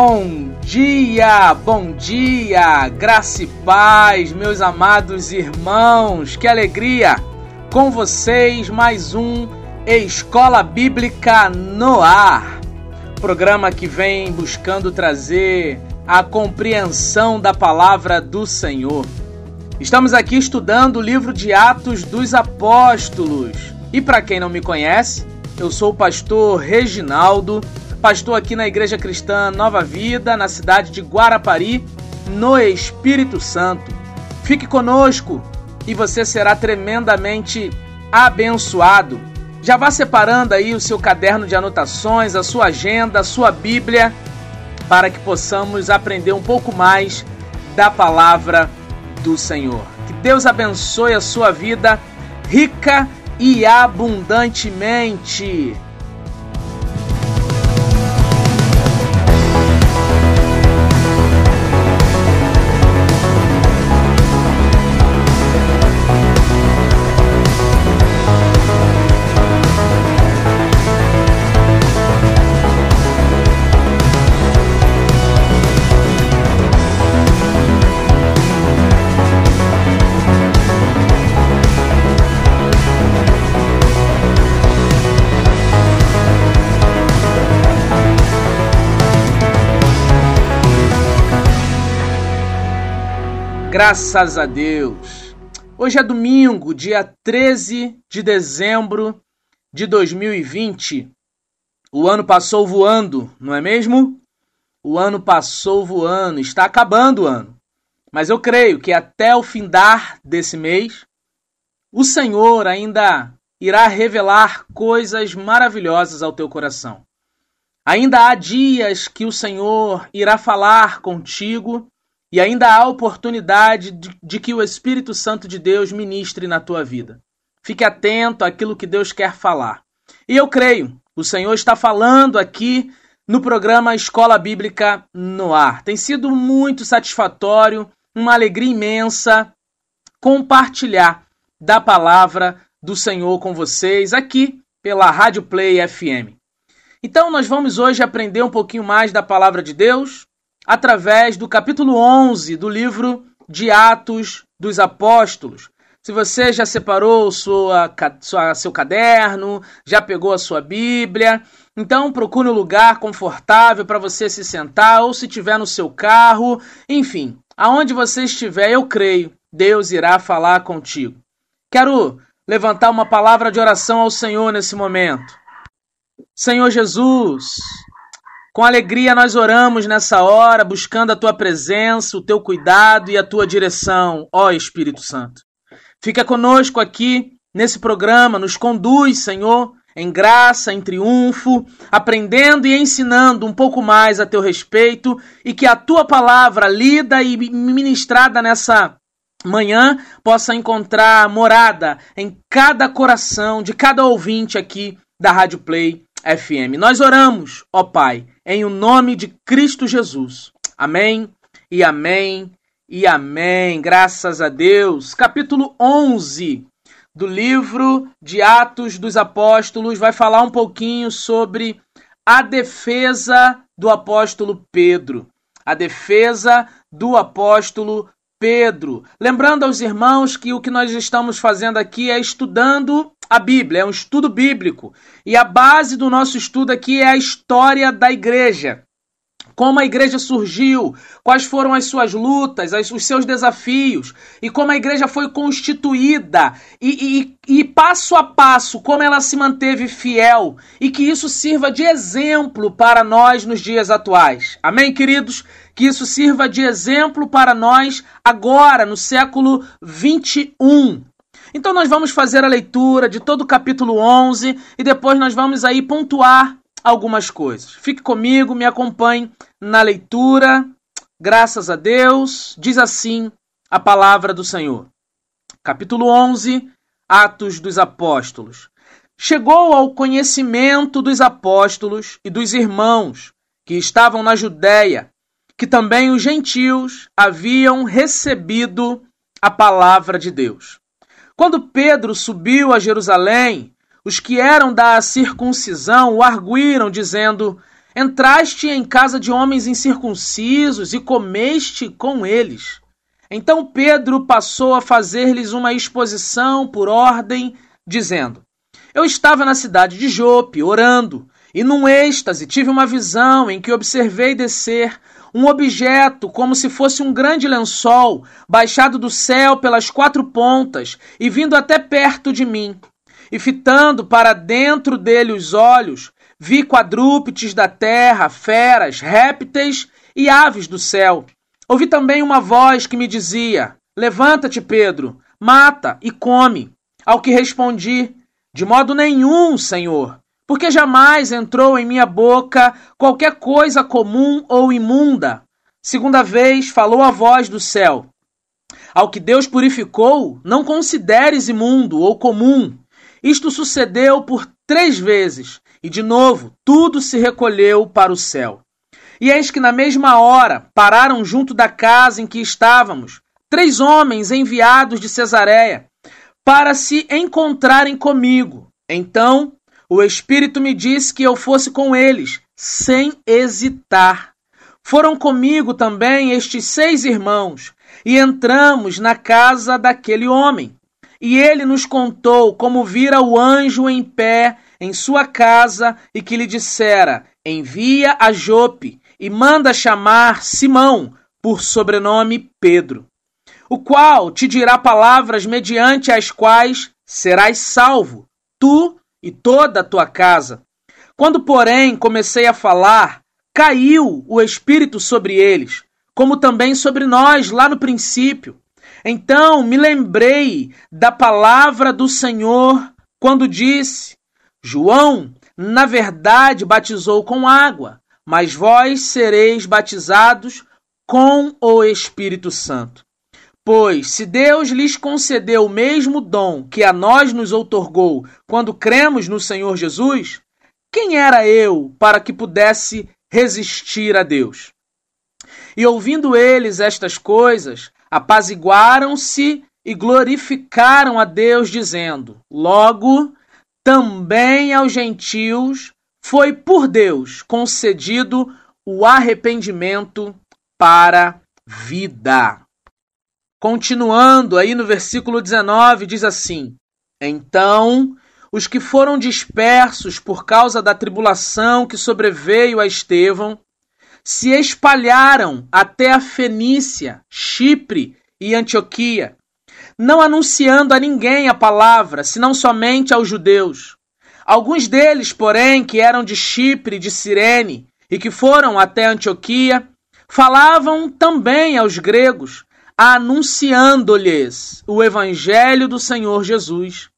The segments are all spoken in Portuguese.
Bom dia, bom dia, graça e paz, meus amados irmãos, que alegria! Com vocês, mais um Escola Bíblica no Ar, programa que vem buscando trazer a compreensão da palavra do Senhor. Estamos aqui estudando o livro de Atos dos Apóstolos. E para quem não me conhece, eu sou o pastor Reginaldo pastor aqui na Igreja Cristã Nova Vida, na cidade de Guarapari, no Espírito Santo. Fique conosco e você será tremendamente abençoado. Já vá separando aí o seu caderno de anotações, a sua agenda, a sua Bíblia, para que possamos aprender um pouco mais da palavra do Senhor. Que Deus abençoe a sua vida rica e abundantemente. Graças a Deus. Hoje é domingo, dia 13 de dezembro de 2020. O ano passou voando, não é mesmo? O ano passou voando, está acabando o ano. Mas eu creio que até o findar desse mês, o Senhor ainda irá revelar coisas maravilhosas ao teu coração. Ainda há dias que o Senhor irá falar contigo e ainda há oportunidade de, de, que o Espírito Santo de Deus ministre na tua vida. Fique atento àquilo que Deus quer falar. E eu creio, o Senhor está falando aqui no programa Escola Bíblica no Ar. Tem sido muito satisfatório, uma alegria imensa compartilhar da palavra do Senhor com vocês aqui pela Rádio Play FM. Então, nós vamos hoje aprender um pouquinho mais da palavra de Deus, através do capítulo 11 do livro de Atos dos Apóstolos. Se você já separou sua, sua, seu caderno, já pegou a sua Bíblia, então procure um lugar confortável para você se sentar, ou se estiver no seu carro, enfim, aonde você estiver, eu creio, Deus irá falar contigo. Quero levantar uma palavra de oração ao Senhor nesse momento. Senhor Jesus, com alegria nós oramos nessa hora, buscando a tua presença, o teu cuidado e a tua direção, ó Espírito Santo. Fica conosco aqui nesse programa, nos conduz, Senhor, em graça, em triunfo, aprendendo e ensinando um pouco mais a teu respeito e que a tua palavra lida e ministrada nessa manhã possa encontrar morada em cada coração de cada ouvinte aqui da Rádio Play FM. Nós oramos, ó Pai, em o nome de Cristo Jesus. Amém e amém e amém. Graças a Deus. Capítulo 11 do livro de Atos dos Apóstolos vai falar um pouquinho sobre a defesa do apóstolo Pedro. A defesa do apóstolo Pedro. Lembrando aos irmãos que o que nós estamos fazendo aqui é estudando a Bíblia, é um estudo bíblico. E a base do nosso estudo aqui é a história da igreja. Como a igreja surgiu, quais foram as suas lutas, os seus desafios, e como a igreja foi constituída, e, e, e passo a passo, como ela se manteve fiel, e que isso sirva de exemplo para nós nos dias atuais. Amém, queridos? Que isso sirva de exemplo para nós agora, no século 21. Então nós vamos fazer a leitura de todo o capítulo 11 e depois nós vamos aí pontuar algumas coisas. Fique comigo, me acompanhe na leitura. Graças a Deus, diz assim a palavra do Senhor. Capítulo 11, Atos dos Apóstolos. Chegou ao conhecimento dos apóstolos e dos irmãos que estavam na Judéia, que também os gentios haviam recebido a palavra de Deus. Quando Pedro subiu a Jerusalém, os que eram da circuncisão o arguíram, dizendo: Entraste em casa de homens incircuncisos e comeste com eles. Então Pedro passou a fazer-lhes uma exposição por ordem, dizendo: Eu estava na cidade de Jope, orando, e num êxtase tive uma visão em que observei descer um objeto como se fosse um grande lençol, baixado do céu pelas quatro pontas e vindo até perto de mim. E fitando para dentro dele os olhos, Vi quadrúpedes da terra, feras, répteis e aves do céu. Ouvi também uma voz que me dizia: Levanta-te, Pedro, mata e come. Ao que respondi: De modo nenhum, Senhor, porque jamais entrou em minha boca qualquer coisa comum ou imunda. Segunda vez falou a voz do céu: Ao que Deus purificou, não consideres imundo ou comum. Isto sucedeu por três vezes, e de novo tudo se recolheu para o céu. E eis que na mesma hora pararam junto da casa em que estávamos três homens enviados de Cesareia para se encontrarem comigo. Então o Espírito me disse que eu fosse com eles, sem hesitar. Foram comigo também estes seis irmãos, e entramos na casa daquele homem. E ele nos contou como vira o anjo em pé em sua casa e que lhe dissera: Envia a Jope e manda chamar Simão, por sobrenome Pedro, o qual te dirá palavras mediante as quais serás salvo, tu e toda a tua casa. Quando, porém, comecei a falar, caiu o Espírito sobre eles, como também sobre nós lá no princípio. Então me lembrei da palavra do Senhor quando disse: João, na verdade, batizou com água, mas vós sereis batizados com o Espírito Santo. Pois, se Deus lhes concedeu o mesmo dom que a nós nos outorgou quando cremos no Senhor Jesus, quem era eu para que pudesse resistir a Deus? E ouvindo eles estas coisas, apaziguaram-se e glorificaram a Deus, dizendo: Logo também aos gentios foi por Deus concedido o arrependimento para vida. Continuando aí no versículo 19, diz assim: Então os que foram dispersos por causa da tribulação que sobreveio a Estevão se espalharam até a Fenícia, Chipre e Antioquia, não anunciando a ninguém a palavra, senão somente aos judeus. Alguns deles, porém, que eram de Chipre e de Cirene e que foram até Antioquia, falavam também aos gregos, anunciando-lhes o evangelho do Senhor Jesus.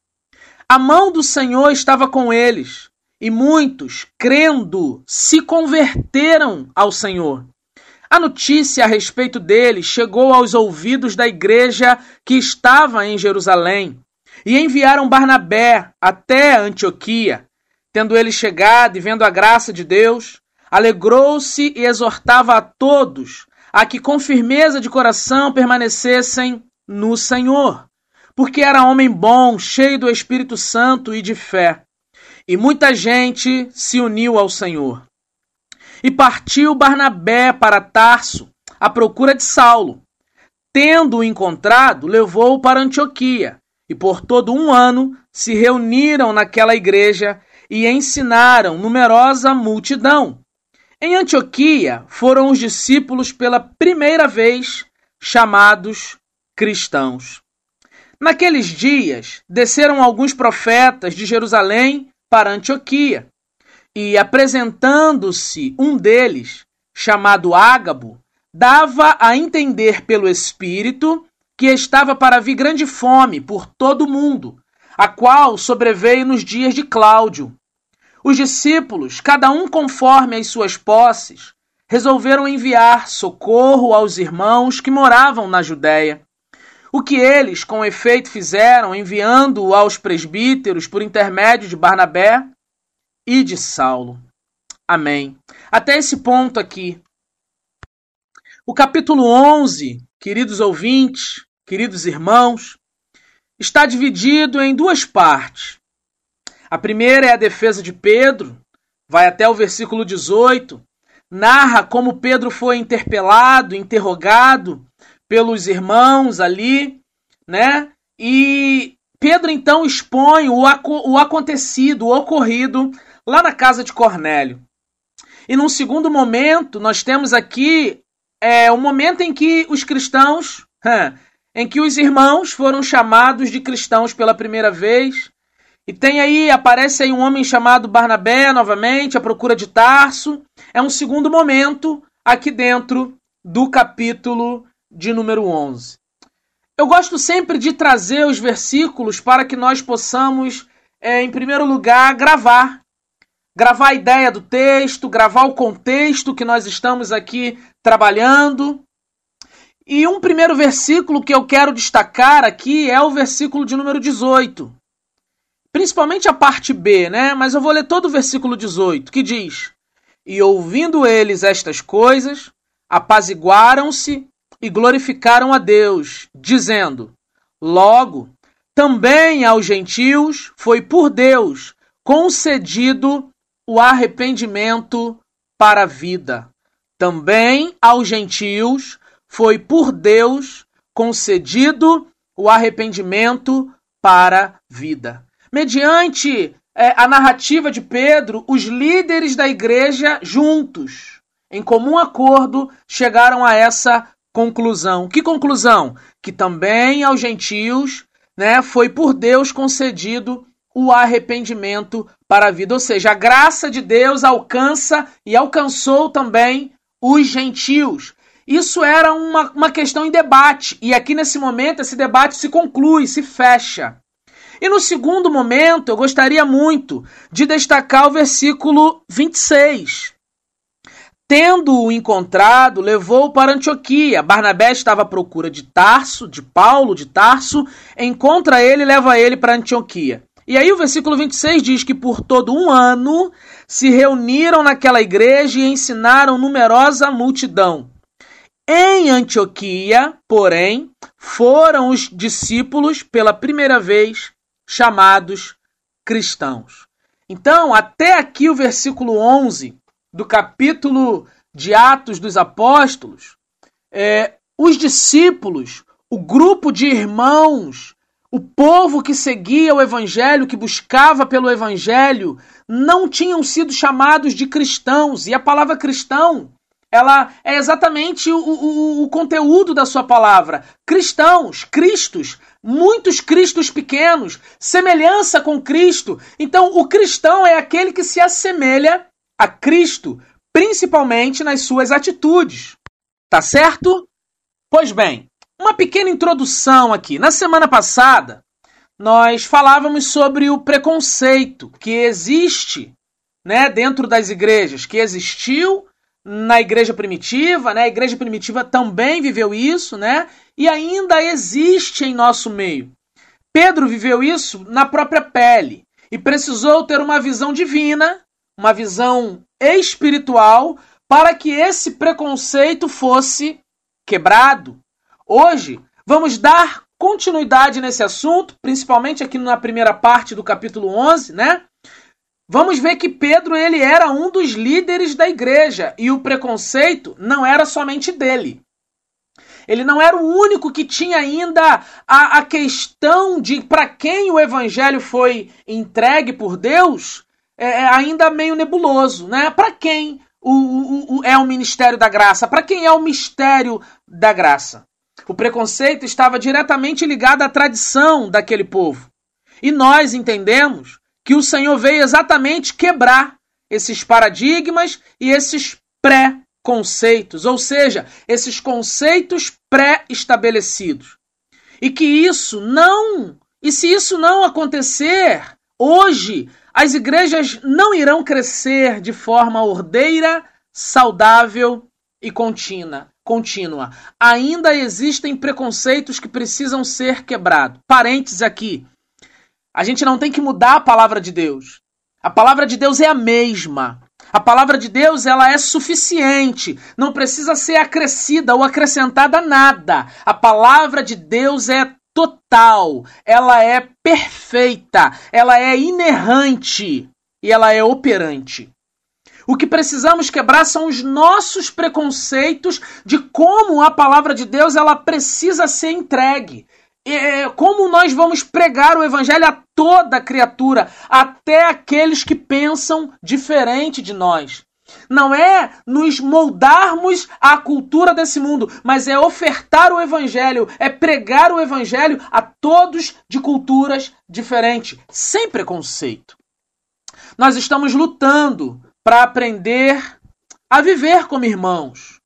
A mão do Senhor estava com eles, e muitos, crendo, se converteram ao Senhor. A notícia a respeito dele chegou aos ouvidos da igreja que estava em Jerusalém e enviaram Barnabé até Antioquia. Tendo ele chegado e vendo a graça de Deus, alegrou-se e exortava a todos a que com firmeza de coração permanecessem no Senhor, porque era homem bom, cheio do Espírito Santo e de fé. E muita gente se uniu ao Senhor. E partiu Barnabé para Tarso, à procura de Saulo. Tendo-o encontrado, levou-o para Antioquia, e por todo um ano se reuniram naquela igreja e ensinaram numerosa multidão. Em Antioquia foram os discípulos pela primeira vez chamados cristãos. Naqueles dias desceram alguns profetas de Jerusalém para Antioquia e apresentando-se um deles, chamado Ágabo, dava a entender pelo Espírito que estava para vir grande fome por todo o mundo, a qual sobreveio nos dias de Cláudio. Os discípulos, cada um conforme as suas posses, resolveram enviar socorro aos irmãos que moravam na Judéia. O que eles, com efeito, fizeram, enviando-o aos presbíteros por intermédio de Barnabé, e de Saulo. Amém. Até esse ponto aqui. O capítulo 11, queridos ouvintes, queridos irmãos, está dividido em duas partes. A primeira é a defesa de Pedro, vai até o versículo 18, narra como Pedro foi interpelado, interrogado pelos irmãos ali, né? E Pedro então expõe o, o acontecido, o ocorrido lá na casa de Cornélio. E num segundo momento, nós temos aqui é, o momento em que os cristãos, em que os irmãos foram chamados de cristãos pela primeira vez. E tem aí, aparece aí um homem chamado Barnabé novamente, à procura de Tarso. É um segundo momento aqui dentro do capítulo de número 11. Eu gosto sempre de trazer os versículos para que nós possamos, é, em primeiro lugar, gravar. Gravar a ideia do texto, gravar o contexto que nós estamos aqui trabalhando. E um primeiro versículo que eu quero destacar aqui é o versículo de número 18. Principalmente a parte B, né? Mas eu vou ler todo o versículo 18, que diz: E ouvindo eles estas coisas, apaziguaram-se e glorificaram a Deus, dizendo: Logo, também aos gentios foi por Deus concedido o arrependimento para a vida. Também aos gentios foi por Deus concedido o arrependimento para a vida. Mediante é, a narrativa de Pedro, os líderes da igreja juntos, em comum acordo, chegaram a essa conclusão. Que conclusão? Que também aos gentios, né, foi por Deus concedido o arrependimento para a vida. Ou seja, a graça de Deus alcança e alcançou também os gentios. Isso era uma, uma questão em debate, e aqui nesse momento esse debate se conclui, se fecha. E no segundo momento, eu gostaria muito de destacar o versículo 26, Tendo-o encontrado, levou-o para Antioquia. Barnabé estava à procura de Tarso, de Paulo de Tarso, encontra ele e leva ele para Antioquia. E aí o versículo 26 diz que por todo um ano se reuniram naquela igreja e ensinaram numerosa multidão. Em Antioquia, porém, foram os discípulos pela primeira vez chamados cristãos. Então, até aqui o versículo 11 do capítulo de Atos dos Apóstolos, é, os discípulos, o grupo de irmãos, o povo que seguia o Evangelho, que buscava pelo Evangelho, não tinham sido chamados de cristãos. E a palavra cristão, ela é exatamente o, o, o conteúdo da sua palavra. Cristãos, Cristos, muitos Cristos pequenos, semelhança com Cristo. Então, o cristão é aquele que se assemelha a Cristo, principalmente nas suas atitudes. Tá certo? Pois bem, uma pequena introdução aqui. Na semana passada, nós falávamos sobre o preconceito que existe né, dentro das igrejas, que existiu na igreja primitiva, né? A igreja primitiva também viveu isso, né? E ainda existe em nosso meio. Pedro viveu isso na própria pele e precisou ter uma visão divina uma visão espiritual para que esse preconceito fosse quebrado. Hoje, vamos dar continuidade nesse assunto, principalmente aqui na primeira parte do capítulo 11, né? Vamos ver que Pedro ele era um dos líderes da igreja e o preconceito não era somente dele. Ele não era o único que tinha ainda a, a questão de para quem o evangelho foi entregue por Deus é, é ainda meio nebuloso, né? Para quem o, o, o, é o ministério da graça? Para quem é o mistério da graça? O preconceito estava diretamente ligado à tradição daquele povo. E nós entendemos que o Senhor veio exatamente quebrar esses paradigmas e esses pré-conceitos, ou seja, esses conceitos pré-estabelecidos. E que isso não, e se isso não acontecer hoje, as igrejas não irão crescer de forma ordeira, saudável e contínua. contínua. Ainda existem preconceitos que precisam ser quebrados. Parênteses aqui. A gente não tem que mudar a palavra de Deus. A palavra de Deus é a mesma. A palavra de Deus ela é suficiente, não precisa ser acrescida ou acrescentada nada. A palavra de Deus é total, ela é perfeita, ela é inerrante e ela é operante. O que precisamos quebrar são os nossos preconceitos de como a palavra de Deus ela precisa ser entregue. É, como nós vamos pregar o evangelho a toda criatura, até aqueles que pensam diferente de nós. Não é nos moldarmos à cultura desse mundo, mas é ofertar o evangelho, é pregar o evangelho a todos de culturas diferentes, sem preconceito. Nós estamos lutando para aprender a viver como irmãos.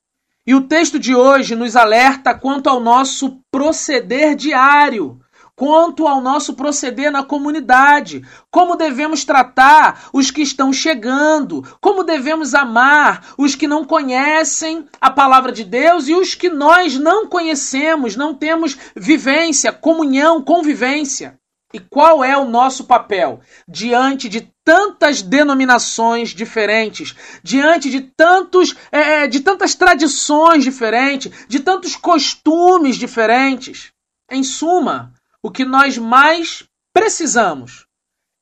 E o texto de hoje nos alerta quanto ao nosso proceder diário, quanto ao nosso proceder na comunidade, como devemos tratar os que estão chegando, como devemos amar os que não conhecem a palavra de Deus e os que nós não conhecemos, não temos vivência, comunhão, convivência. E qual é o nosso papel diante de tantas denominações diferentes, diante de tantos, é, é, de tantas tradições diferentes, de tantos costumes diferentes? Em suma, o que nós mais precisamos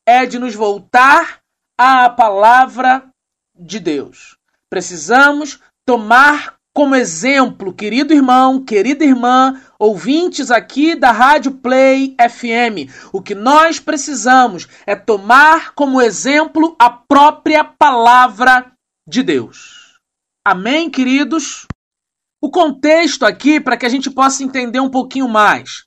é de nos voltar à palavra de Deus. Precisamos tomar como exemplo, querido irmão, querida irmã, ouvintes aqui da Rádio Play FM, o que nós precisamos é tomar como exemplo a própria palavra de Deus. Amém, queridos? O contexto aqui, para que a gente possa entender um pouquinho mais.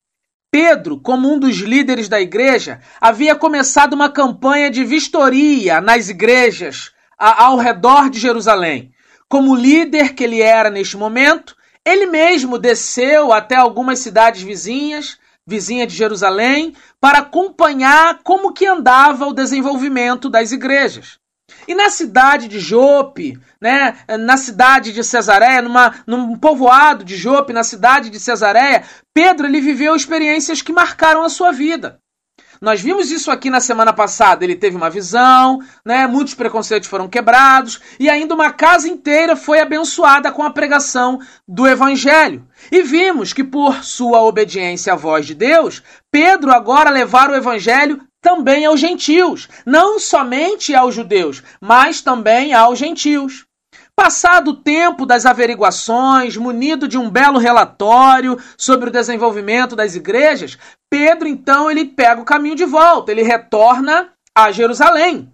Pedro, como um dos líderes da igreja, havia começado uma campanha de vistoria nas igrejas ao redor de Jerusalém. Como líder que ele era neste momento, ele mesmo desceu até algumas cidades vizinhas, vizinha de Jerusalém, para acompanhar como que andava o desenvolvimento das igrejas. E na cidade de Jope, né, na cidade de Cesareia, numa, num povoado de Jope, na cidade de Cesareia, Pedro ele viveu experiências que marcaram a sua vida. Nós vimos isso aqui na semana passada. Ele teve uma visão, né? Muitos preconceitos foram quebrados e ainda uma casa inteira foi abençoada com a pregação do evangelho. E vimos que por sua obediência à voz de Deus, Pedro agora levar o evangelho também aos gentios, não somente aos judeus, mas também aos gentios. Passado o tempo das averiguações, munido de um belo relatório sobre o desenvolvimento das igrejas, Pedro então ele pega o caminho de volta, ele retorna a Jerusalém.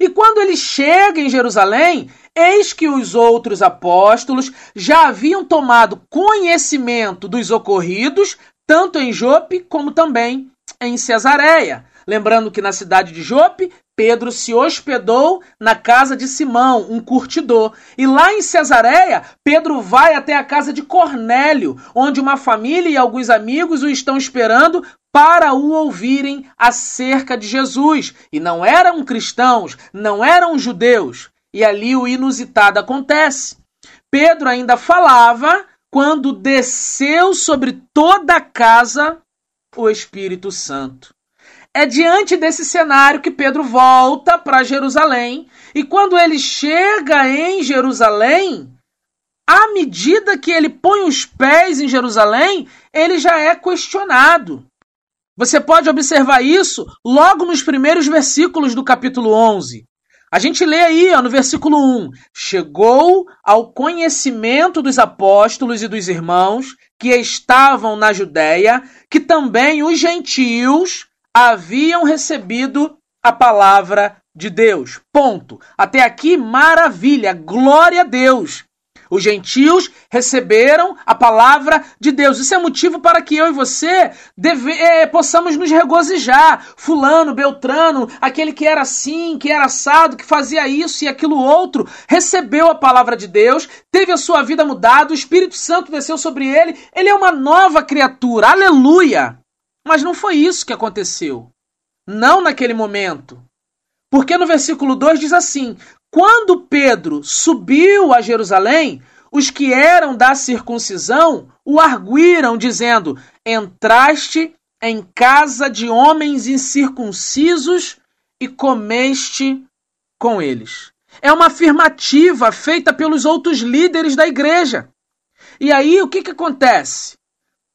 E quando ele chega em Jerusalém, eis que os outros apóstolos já haviam tomado conhecimento dos ocorridos, tanto em Jope como também em Cesareia. Lembrando que na cidade de Jope, Pedro se hospedou na casa de Simão, um curtidor. E lá em Cesareia, Pedro vai até a casa de Cornélio, onde uma família e alguns amigos o estão esperando para o ouvirem acerca de Jesus. E não eram cristãos, não eram judeus. E ali o inusitado acontece. Pedro ainda falava quando desceu sobre toda a casa o Espírito Santo. É diante desse cenário que Pedro volta para Jerusalém. E quando ele chega em Jerusalém, à medida que ele põe os pés em Jerusalém, ele já é questionado. Você pode observar isso logo nos primeiros versículos do capítulo 11. A gente lê aí ó, no versículo 1: Chegou ao conhecimento dos apóstolos e dos irmãos que estavam na Judéia, que também os gentios haviam recebido a palavra de Deus. Ponto. Até aqui, maravilha, glória a Deus. Os gentios receberam a palavra de Deus. Isso é motivo para que eu e você deve, é, possamos nos regozijar. Fulano, Beltrano, aquele que era assim, que era assado, que fazia isso e aquilo outro, recebeu a palavra de Deus, teve a sua vida mudada, o Espírito Santo desceu sobre ele, ele é uma nova criatura. Aleluia! Mas não foi isso que aconteceu. Não naquele momento. Porque no versículo 2 diz assim: Quando Pedro subiu a Jerusalém, os que eram da circuncisão o arguíram, dizendo: Entraste em casa de homens incircuncisos e comeste com eles. É uma afirmativa feita pelos outros líderes da igreja. E aí o que, que acontece?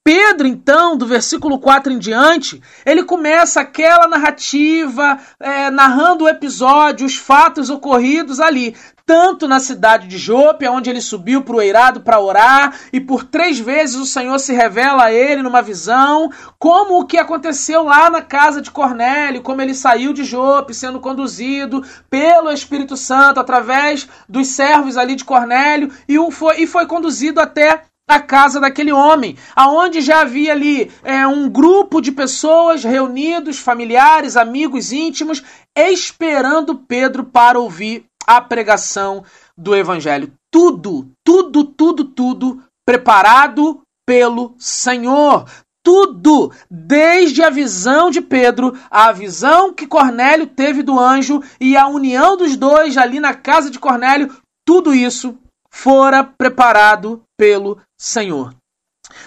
Pedro, então, do versículo 4 em diante, ele começa aquela narrativa, é, narrando o episódio, os fatos ocorridos ali, tanto na cidade de Jope, onde ele subiu para o eirado para orar, e por três vezes o Senhor se revela a ele numa visão, como o que aconteceu lá na casa de Cornélio, como ele saiu de Jope, sendo conduzido pelo Espírito Santo através dos servos ali de Cornélio, e foi, e foi conduzido até a casa daquele homem, aonde já havia ali é, um grupo de pessoas reunidos, familiares, amigos íntimos, esperando Pedro para ouvir a pregação do evangelho. Tudo, tudo, tudo, tudo preparado pelo Senhor. Tudo, desde a visão de Pedro, a visão que Cornélio teve do anjo e a união dos dois ali na casa de Cornélio, tudo isso fora preparado pelo Senhor.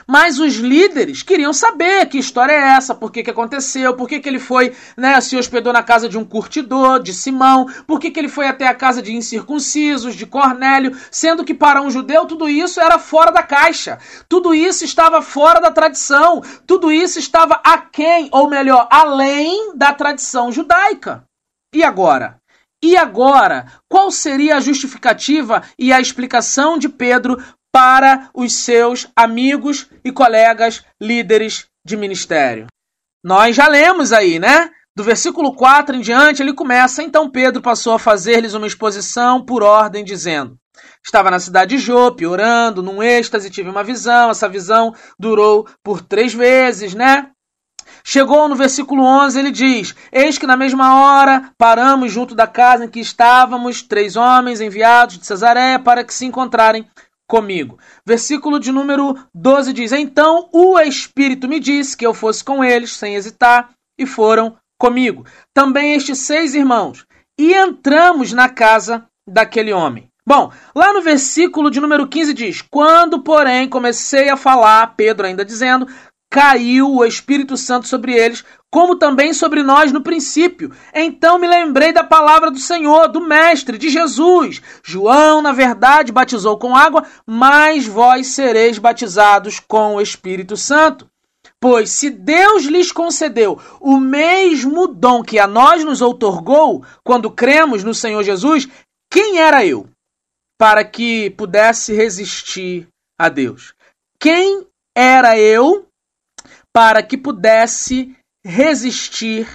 Mas os líderes queriam saber que história é essa, por que, que aconteceu, por que, que ele foi, né, se hospedou na casa de um curtidor, de Simão, por que, que ele foi até a casa de incircuncisos, de Cornélio, sendo que para um judeu tudo isso era fora da caixa, tudo isso estava fora da tradição, tudo isso estava aquém, ou melhor, além da tradição judaica. E agora? E agora, qual seria a justificativa e a explicação de Pedro para os seus amigos e colegas líderes de ministério? Nós já lemos aí, né? Do versículo 4 em diante, ele começa: Então Pedro passou a fazer-lhes uma exposição por ordem, dizendo: Estava na cidade de Jope, orando, num êxtase, tive uma visão. Essa visão durou por três vezes, né? Chegou no versículo 11, ele diz: Eis que na mesma hora paramos junto da casa em que estávamos, três homens enviados de Cesareia para que se encontrarem comigo. Versículo de número 12 diz: Então o Espírito me disse que eu fosse com eles, sem hesitar, e foram comigo. Também estes seis irmãos. E entramos na casa daquele homem. Bom, lá no versículo de número 15 diz: Quando, porém, comecei a falar, Pedro ainda dizendo, caiu o Espírito Santo sobre eles, como também sobre nós no princípio. Então me lembrei da palavra do Senhor, do Mestre, de Jesus. João, na verdade, batizou com água, mas vós sereis batizados com o Espírito Santo. Pois se Deus lhes concedeu o mesmo dom que a nós nos outorgou quando cremos no Senhor Jesus, quem era eu para que pudesse resistir a Deus? Quem era eu para que pudesse resistir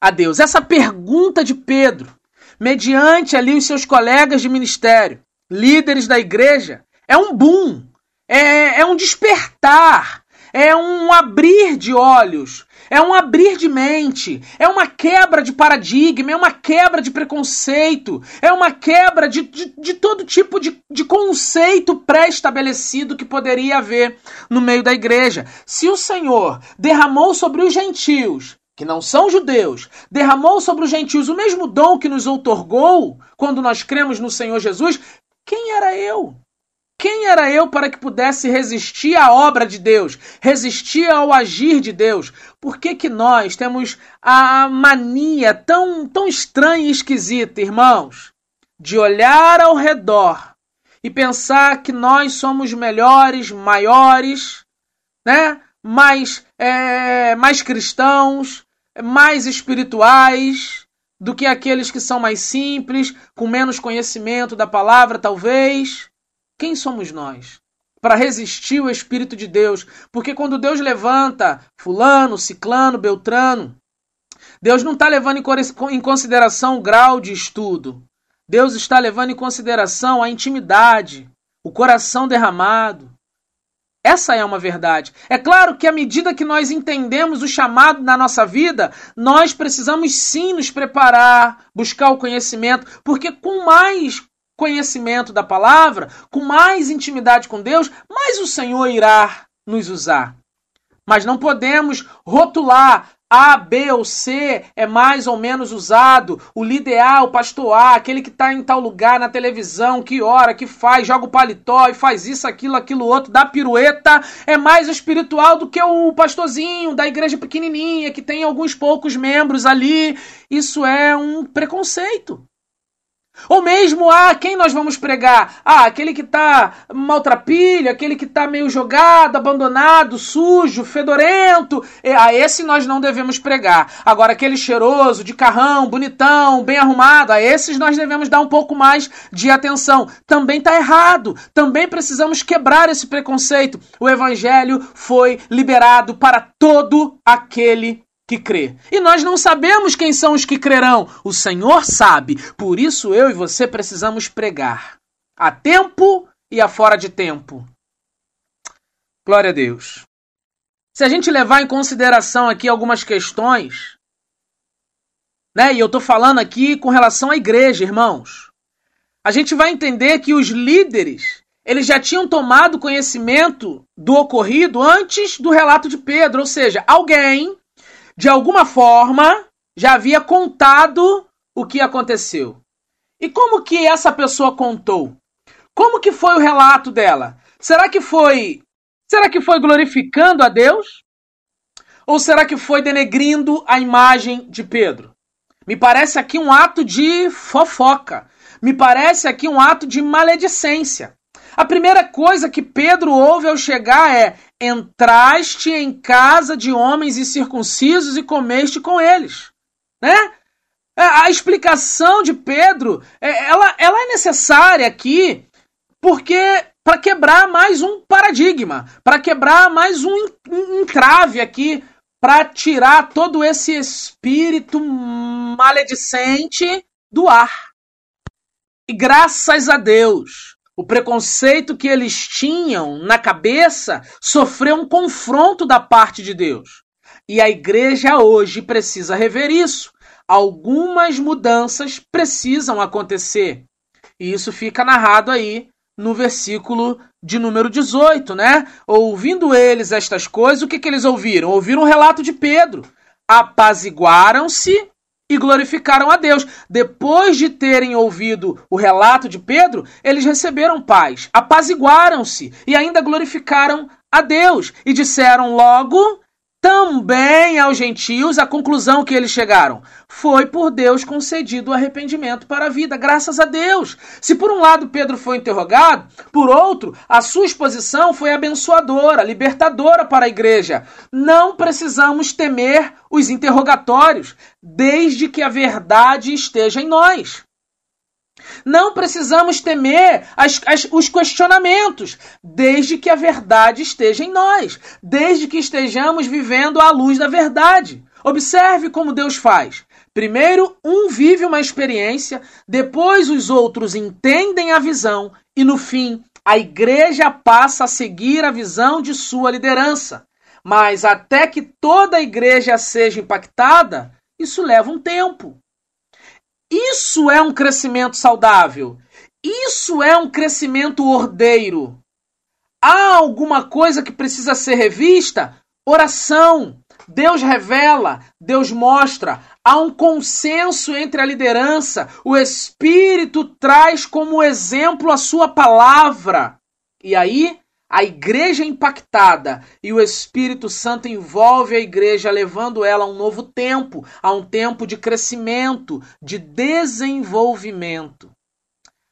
a Deus? Essa pergunta de Pedro, mediante ali os seus colegas de ministério, líderes da igreja, é um boom, é, é um despertar, é um abrir de olhos é um abrir de mente, é uma quebra de paradigma, é uma quebra de preconceito, é uma quebra de, de, de todo tipo de, de conceito pré-estabelecido que poderia haver no meio da igreja. Se o Senhor derramou sobre os gentios que não são judeus, derramou sobre os gentios o mesmo dom que nos outorgou quando nós cremos no Senhor Jesus, quem era eu? Quem era eu para que pudesse resistir à obra de Deus, resistir ao agir de Deus? Por que, que nós temos a mania tão, tão estranha e esquisita, irmãos, de olhar ao redor e pensar que nós somos melhores, maiores, né? mais, é, mais cristãos, mais espirituais do que aqueles que são mais simples, com menos conhecimento da palavra, talvez? Quem somos nós? Para resistir o Espírito de Deus. Porque quando Deus levanta Fulano, Ciclano, Beltrano, Deus não está levando em consideração o grau de estudo. Deus está levando em consideração a intimidade, o coração derramado. Essa é uma verdade. É claro que à medida que nós entendemos o chamado na nossa vida, nós precisamos sim nos preparar, buscar o conhecimento, porque com mais conhecimento da palavra, com mais intimidade com Deus, mais o Senhor irá nos usar. Mas não podemos rotular A, B ou C é mais ou menos usado, o líder A, o pastor A, aquele que está em tal lugar na televisão, que ora, que faz, joga o paletó e faz isso, aquilo, aquilo outro, dá pirueta, é mais espiritual do que o pastorzinho da igreja pequenininha, que tem alguns poucos membros ali. Isso é um preconceito. Ou mesmo ah, quem nós vamos pregar? Ah, aquele que está maltrapilho, aquele que está meio jogado, abandonado, sujo, fedorento, a esse nós não devemos pregar. Agora, aquele cheiroso, de carrão, bonitão, bem arrumado, a esses nós devemos dar um pouco mais de atenção. Também está errado, também precisamos quebrar esse preconceito. O evangelho foi liberado para todo aquele que crê. E nós não sabemos quem são os que crerão. O Senhor sabe. Por isso eu e você precisamos pregar. A tempo e a fora de tempo. Glória a Deus. Se a gente levar em consideração aqui algumas questões, né? E eu estou falando aqui com relação à igreja, irmãos. A gente vai entender que os líderes, eles já tinham tomado conhecimento do ocorrido antes do relato de Pedro, ou seja, alguém de alguma forma, já havia contado o que aconteceu. E como que essa pessoa contou? Como que foi o relato dela? Será que foi Será que foi glorificando a Deus? Ou será que foi denegrindo a imagem de Pedro? Me parece aqui um ato de fofoca. Me parece aqui um ato de maledicência. A primeira coisa que Pedro ouve ao chegar é: Entraste em casa de homens incircuncisos e comeste com eles. Né? É, a explicação de Pedro é, ela, ela é necessária aqui porque para quebrar mais um paradigma, para quebrar mais um entrave aqui, para tirar todo esse espírito maledicente do ar. E graças a Deus, o preconceito que eles tinham na cabeça sofreu um confronto da parte de Deus. E a igreja hoje precisa rever isso. Algumas mudanças precisam acontecer. E isso fica narrado aí no versículo de número 18, né? Ouvindo eles estas coisas, o que, que eles ouviram? Ouviram um relato de Pedro. Apaziguaram-se e glorificaram a Deus. Depois de terem ouvido o relato de Pedro, eles receberam paz, apaziguaram-se e ainda glorificaram a Deus e disseram logo também aos gentios, a conclusão que eles chegaram foi por Deus concedido o arrependimento para a vida, graças a Deus. Se por um lado Pedro foi interrogado, por outro, a sua exposição foi abençoadora, libertadora para a igreja. Não precisamos temer os interrogatórios, desde que a verdade esteja em nós. Não precisamos temer as, as, os questionamentos, desde que a verdade esteja em nós, desde que estejamos vivendo à luz da verdade. Observe como Deus faz. Primeiro, um vive uma experiência, depois os outros entendem a visão e no fim, a igreja passa a seguir a visão de sua liderança. Mas até que toda a igreja seja impactada, isso leva um tempo. Isso é um crescimento saudável. Isso é um crescimento ordeiro. Há alguma coisa que precisa ser revista? Oração. Deus revela, Deus mostra. Há um consenso entre a liderança. O Espírito traz como exemplo a sua palavra. E aí a igreja impactada e o Espírito Santo envolve a igreja, levando ela a um novo tempo, a um tempo de crescimento, de desenvolvimento.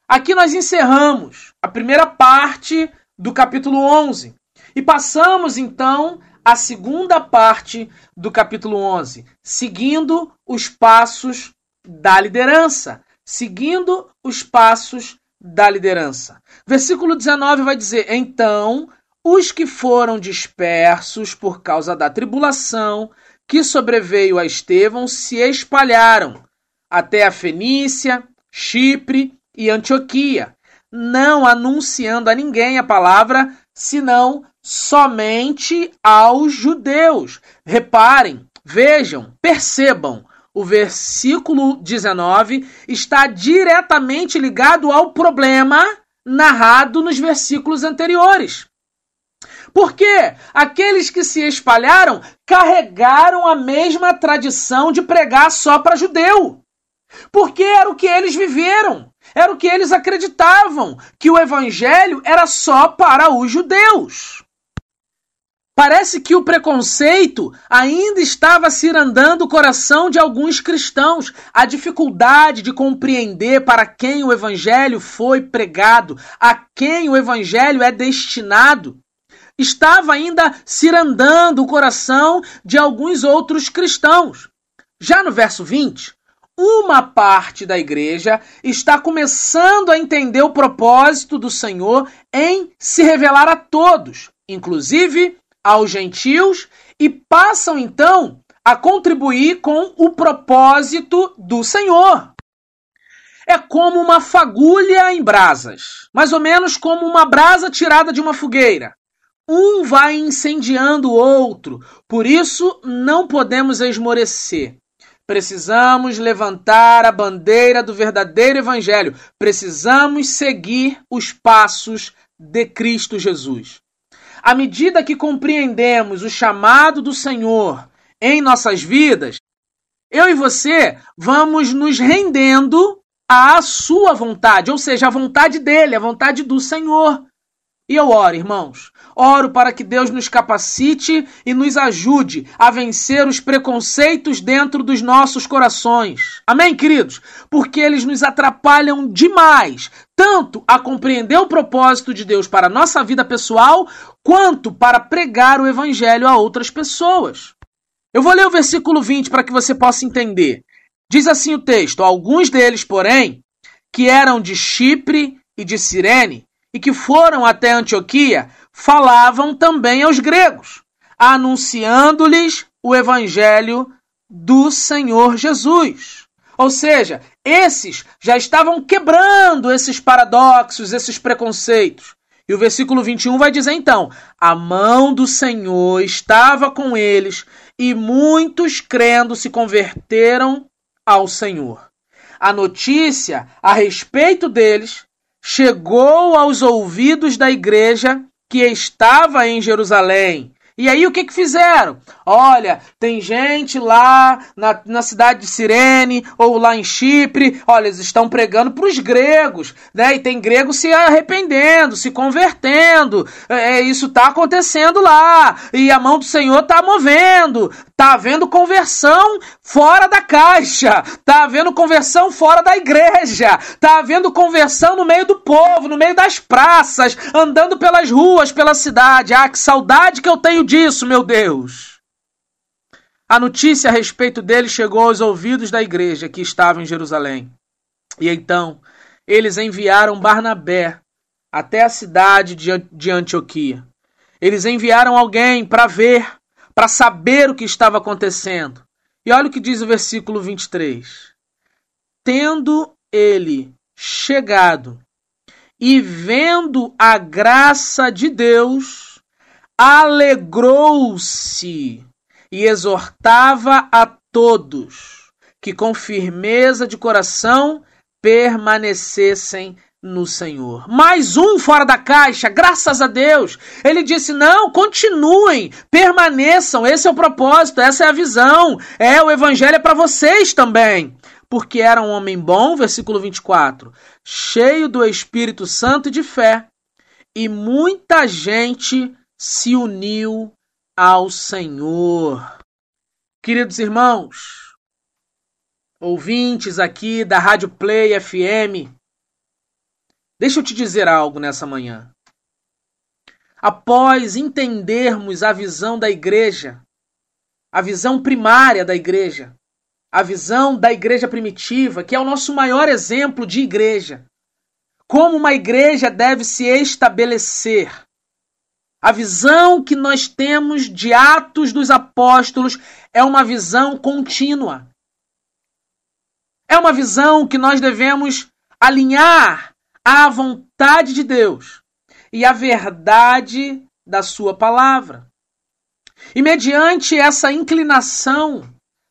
Aqui nós encerramos a primeira parte do capítulo 11 e passamos então à segunda parte do capítulo 11, seguindo os passos da liderança, seguindo os passos da liderança. Versículo 19 vai dizer: Então os que foram dispersos por causa da tribulação que sobreveio a Estevão se espalharam até a Fenícia, Chipre e Antioquia, não anunciando a ninguém a palavra, senão somente aos judeus. Reparem, vejam, percebam, o versículo 19 está diretamente ligado ao problema narrado nos versículos anteriores. Porque aqueles que se espalharam carregaram a mesma tradição de pregar só para judeu. Porque era o que eles viveram, era o que eles acreditavam, que o evangelho era só para os judeus. Parece que o preconceito ainda estava cirandando o coração de alguns cristãos. A dificuldade de compreender para quem o evangelho foi pregado, a quem o evangelho é destinado, estava ainda cirandando o coração de alguns outros cristãos. Já no verso 20, uma parte da igreja está começando a entender o propósito do Senhor em se revelar a todos, inclusive aos gentios e passam então a contribuir com o propósito do Senhor. É como uma fagulha em brasas, mais ou menos como uma brasa tirada de uma fogueira. Um vai incendiando o outro, por isso não podemos esmorecer. Precisamos levantar a bandeira do verdadeiro Evangelho. Precisamos seguir os passos de Cristo Jesus. À medida que compreendemos o chamado do Senhor em nossas vidas, eu e você vamos nos rendendo à sua vontade, ou seja, à vontade dele, à vontade do Senhor. E eu oro, irmãos. Oro para que Deus nos capacite e nos ajude a vencer os preconceitos dentro dos nossos corações. Amém, queridos? Porque eles nos atrapalham demais, tanto a compreender o propósito de Deus para a nossa vida pessoal, quanto para pregar o evangelho a outras pessoas. Eu vou ler o versículo 20 para que você possa entender. Diz assim o texto: Alguns deles, porém, que eram de Chipre e de Cirene, e que foram até Antioquia falavam também aos gregos, anunciando-lhes o evangelho do Senhor Jesus. Ou seja, esses já estavam quebrando esses paradoxos, esses preconceitos. E o versículo 21 vai dizer então: A mão do Senhor estava com eles, e muitos crendo se converteram ao Senhor. A notícia a respeito deles chegou aos ouvidos da igreja que estava em Jerusalém. E aí o que, que fizeram? Olha, tem gente lá na, na cidade de Cirene ou lá em Chipre, olha, eles estão pregando para os gregos, né? E tem grego se arrependendo, se convertendo. É, isso está acontecendo lá. E a mão do Senhor está movendo. Tá havendo conversão fora da caixa. Tá havendo conversão fora da igreja. Tá havendo conversão no meio do povo, no meio das praças, andando pelas ruas, pela cidade. Ah, que saudade que eu tenho disso, meu Deus. A notícia a respeito dele chegou aos ouvidos da igreja que estava em Jerusalém. E então eles enviaram Barnabé até a cidade de Antioquia. Eles enviaram alguém para ver para saber o que estava acontecendo. E olha o que diz o versículo 23. Tendo ele chegado e vendo a graça de Deus, alegrou-se e exortava a todos que com firmeza de coração permanecessem no Senhor. Mais um fora da caixa, graças a Deus. Ele disse: não, continuem, permaneçam. Esse é o propósito, essa é a visão. É, o evangelho é para vocês também. Porque era um homem bom, versículo 24, cheio do Espírito Santo e de fé, e muita gente se uniu ao Senhor. Queridos irmãos, ouvintes aqui da Rádio Play FM, Deixa eu te dizer algo nessa manhã. Após entendermos a visão da igreja, a visão primária da igreja, a visão da igreja primitiva, que é o nosso maior exemplo de igreja, como uma igreja deve se estabelecer. A visão que nós temos de Atos dos Apóstolos é uma visão contínua. É uma visão que nós devemos alinhar a vontade de Deus e a verdade da Sua palavra. E mediante essa inclinação,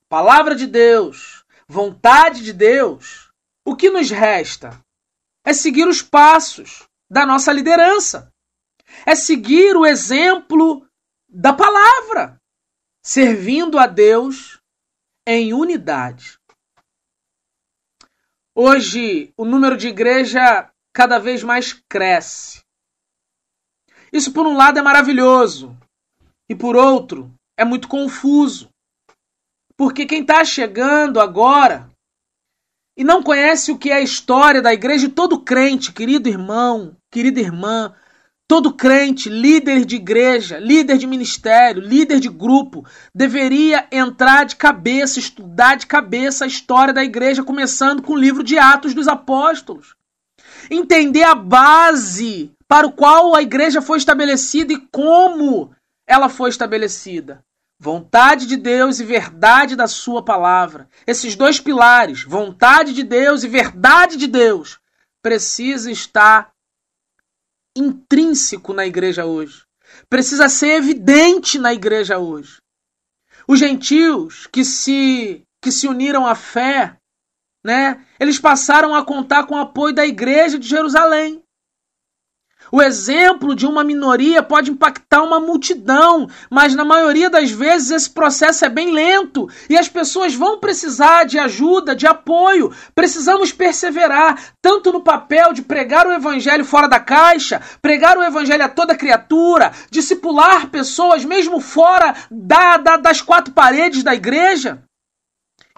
palavra de Deus, vontade de Deus, o que nos resta é seguir os passos da nossa liderança, é seguir o exemplo da palavra, servindo a Deus em unidade. Hoje, o número de igreja cada vez mais cresce. Isso, por um lado, é maravilhoso. e por outro, é muito confuso. Porque quem está chegando agora e não conhece o que é a história da igreja, todo crente, querido irmão, querida irmã, todo crente, líder de igreja, líder de ministério, líder de grupo, deveria entrar de cabeça, estudar de cabeça a história da igreja, começando com o livro de Atos dos Apóstolos. Entender a base para o qual a igreja foi estabelecida e como ela foi estabelecida. Vontade de Deus e verdade da Sua palavra. Esses dois pilares, vontade de Deus e verdade de Deus, precisa estar intrínseco na igreja hoje. Precisa ser evidente na igreja hoje. Os gentios que se que se uniram à fé, né? Eles passaram a contar com o apoio da igreja de Jerusalém. O exemplo de uma minoria pode impactar uma multidão, mas na maioria das vezes esse processo é bem lento e as pessoas vão precisar de ajuda, de apoio. Precisamos perseverar, tanto no papel de pregar o evangelho fora da caixa, pregar o evangelho a toda criatura, discipular pessoas mesmo fora da, da, das quatro paredes da igreja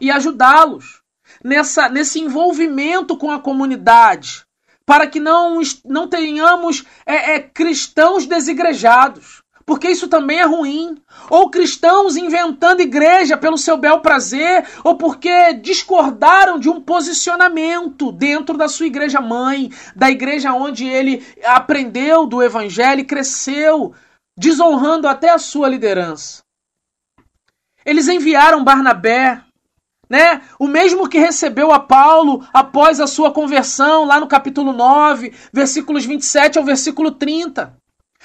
e ajudá-los nessa, nesse envolvimento com a comunidade para que não, não tenhamos é, é, cristãos desigrejados, porque isso também é ruim. Ou cristãos inventando igreja pelo seu bel prazer, ou porque discordaram de um posicionamento dentro da sua igreja mãe, da igreja onde ele aprendeu do evangelho e cresceu, desonrando até a sua liderança. Eles enviaram Barnabé né? O mesmo que recebeu a Paulo após a sua conversão, lá no capítulo 9, versículos 27 ao versículo 30.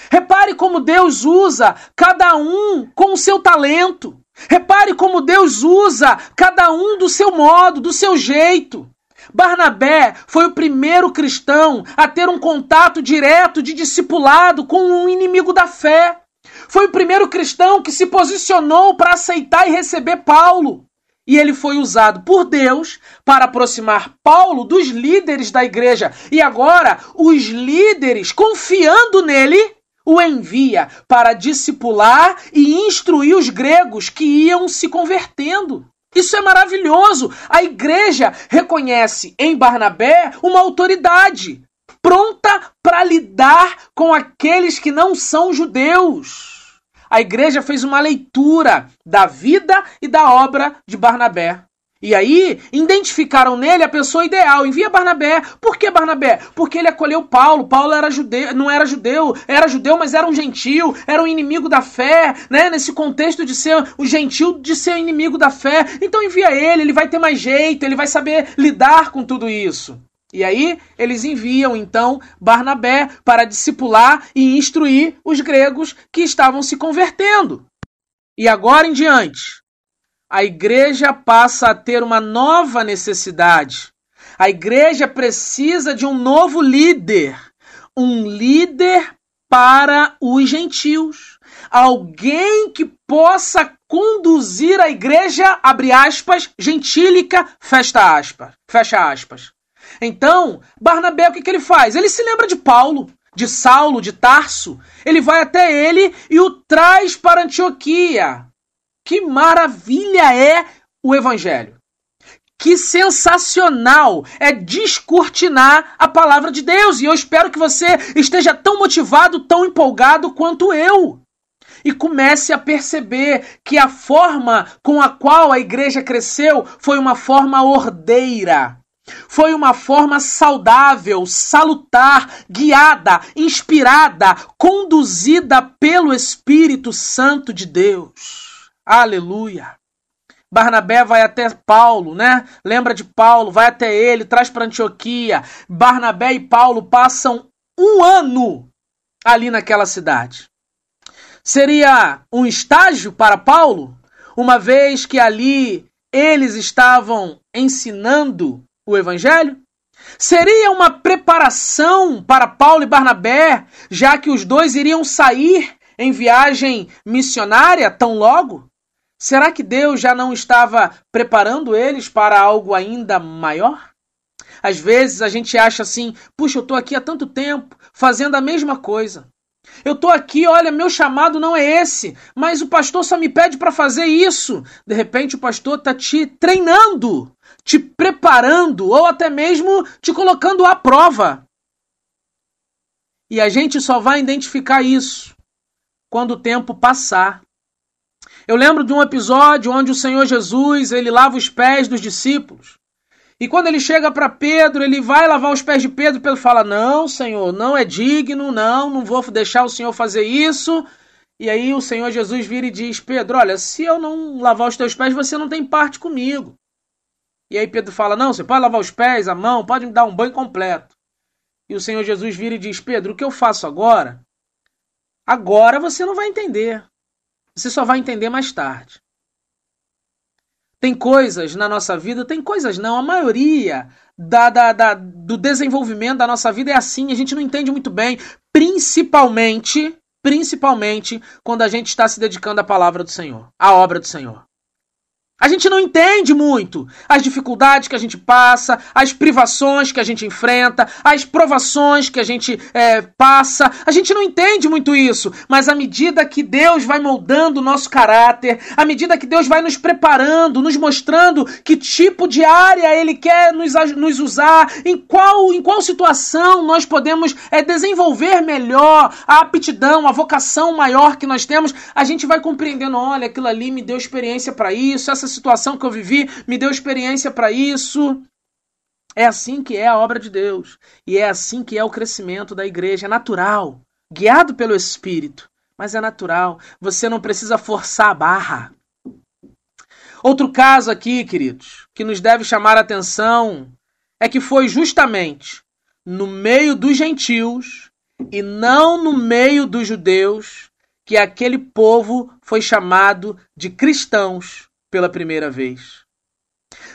Repare como Deus usa cada um com o seu talento. Repare como Deus usa cada um do seu modo, do seu jeito. Barnabé foi o primeiro cristão a ter um contato direto de discipulado com um inimigo da fé. Foi o primeiro cristão que se posicionou para aceitar e receber Paulo e ele foi usado por Deus para aproximar Paulo dos líderes da igreja. E agora, os líderes, confiando nele, o envia para discipular e instruir os gregos que iam se convertendo. Isso é maravilhoso. A igreja reconhece em Barnabé uma autoridade pronta para lidar com aqueles que não são judeus a igreja fez uma leitura da vida e da obra de Barnabé. E aí, identificaram nele a pessoa ideal. Envia Barnabé. Por que Barnabé? Porque ele acolheu Paulo. Paulo era judeu, não era judeu, era judeu, mas era um gentil, era um inimigo da fé, né? Nesse contexto de ser o gentil, de ser inimigo da fé. Então envia ele, ele vai ter mais jeito, ele vai saber lidar com tudo isso. E aí eles enviam então Barnabé para discipular e instruir os gregos que estavam se convertendo. E agora em diante, a igreja passa a ter uma nova necessidade. A igreja precisa de um novo líder, um líder para os gentios, alguém que possa conduzir a igreja, abre aspas, gentílica, fecha aspas, fecha aspas. Então, Barnabé, o que, que ele faz? Ele se lembra de Paulo, de Saulo, de Tarso. Ele vai até ele e o traz para Antioquia. Que maravilha é o evangelho! Que sensacional é descortinar a palavra de Deus. E eu espero que você esteja tão motivado, tão empolgado quanto eu. E comece a perceber que a forma com a qual a igreja cresceu foi uma forma ordeira. Foi uma forma saudável, salutar, guiada, inspirada, conduzida pelo Espírito Santo de Deus. Aleluia. Barnabé vai até Paulo, né? Lembra de Paulo, vai até ele, traz para Antioquia. Barnabé e Paulo passam um ano ali naquela cidade. Seria um estágio para Paulo, uma vez que ali eles estavam ensinando o Evangelho? Seria uma preparação para Paulo e Barnabé, já que os dois iriam sair em viagem missionária tão logo? Será que Deus já não estava preparando eles para algo ainda maior? Às vezes a gente acha assim: puxa, eu estou aqui há tanto tempo fazendo a mesma coisa. Eu tô aqui, olha, meu chamado não é esse, mas o pastor só me pede para fazer isso. De repente o pastor tá te treinando, te preparando ou até mesmo te colocando à prova. E a gente só vai identificar isso quando o tempo passar. Eu lembro de um episódio onde o Senhor Jesus, ele lava os pés dos discípulos. E quando ele chega para Pedro, ele vai lavar os pés de Pedro, Pedro fala: "Não, Senhor, não é digno, não, não vou deixar o Senhor fazer isso". E aí o Senhor Jesus vira e diz: "Pedro, olha, se eu não lavar os teus pés, você não tem parte comigo". E aí Pedro fala: "Não, você pode lavar os pés, a mão, pode me dar um banho completo". E o Senhor Jesus vira e diz: "Pedro, o que eu faço agora? Agora você não vai entender. Você só vai entender mais tarde". Tem coisas na nossa vida, tem coisas não, a maioria da, da, da, do desenvolvimento da nossa vida é assim, a gente não entende muito bem, principalmente, principalmente quando a gente está se dedicando à palavra do Senhor, à obra do Senhor. A gente não entende muito as dificuldades que a gente passa, as privações que a gente enfrenta, as provações que a gente é, passa. A gente não entende muito isso, mas à medida que Deus vai moldando o nosso caráter, à medida que Deus vai nos preparando, nos mostrando que tipo de área Ele quer nos, nos usar, em qual, em qual situação nós podemos é, desenvolver melhor a aptidão, a vocação maior que nós temos, a gente vai compreendendo: olha, aquilo ali me deu experiência para isso, essa situação que eu vivi me deu experiência para isso. É assim que é a obra de Deus. E é assim que é o crescimento da igreja. É natural, guiado pelo Espírito. Mas é natural. Você não precisa forçar a barra. Outro caso aqui, queridos, que nos deve chamar a atenção é que foi justamente no meio dos gentios e não no meio dos judeus que aquele povo foi chamado de cristãos pela primeira vez.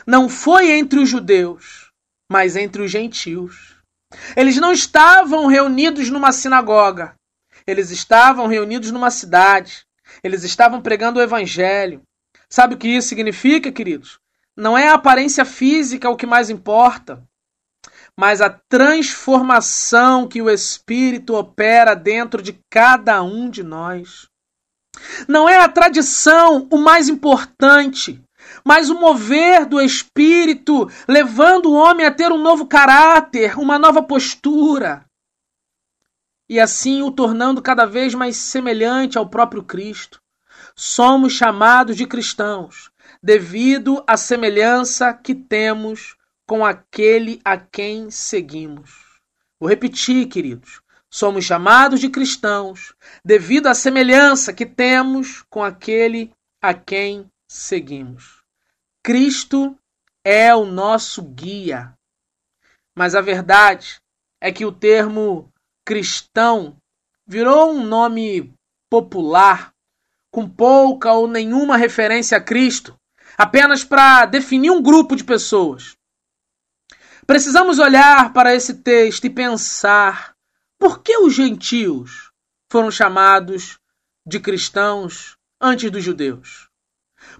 Não foi entre os judeus, mas entre os gentios. Eles não estavam reunidos numa sinagoga. Eles estavam reunidos numa cidade. Eles estavam pregando o evangelho. Sabe o que isso significa, queridos? Não é a aparência física o que mais importa, mas a transformação que o Espírito opera dentro de cada um de nós. Não é a tradição o mais importante, mas o mover do Espírito, levando o homem a ter um novo caráter, uma nova postura. E assim o tornando cada vez mais semelhante ao próprio Cristo. Somos chamados de cristãos devido à semelhança que temos com aquele a quem seguimos. Vou repetir, queridos. Somos chamados de cristãos devido à semelhança que temos com aquele a quem seguimos. Cristo é o nosso guia. Mas a verdade é que o termo cristão virou um nome popular com pouca ou nenhuma referência a Cristo, apenas para definir um grupo de pessoas. Precisamos olhar para esse texto e pensar por que os gentios foram chamados de cristãos antes dos judeus?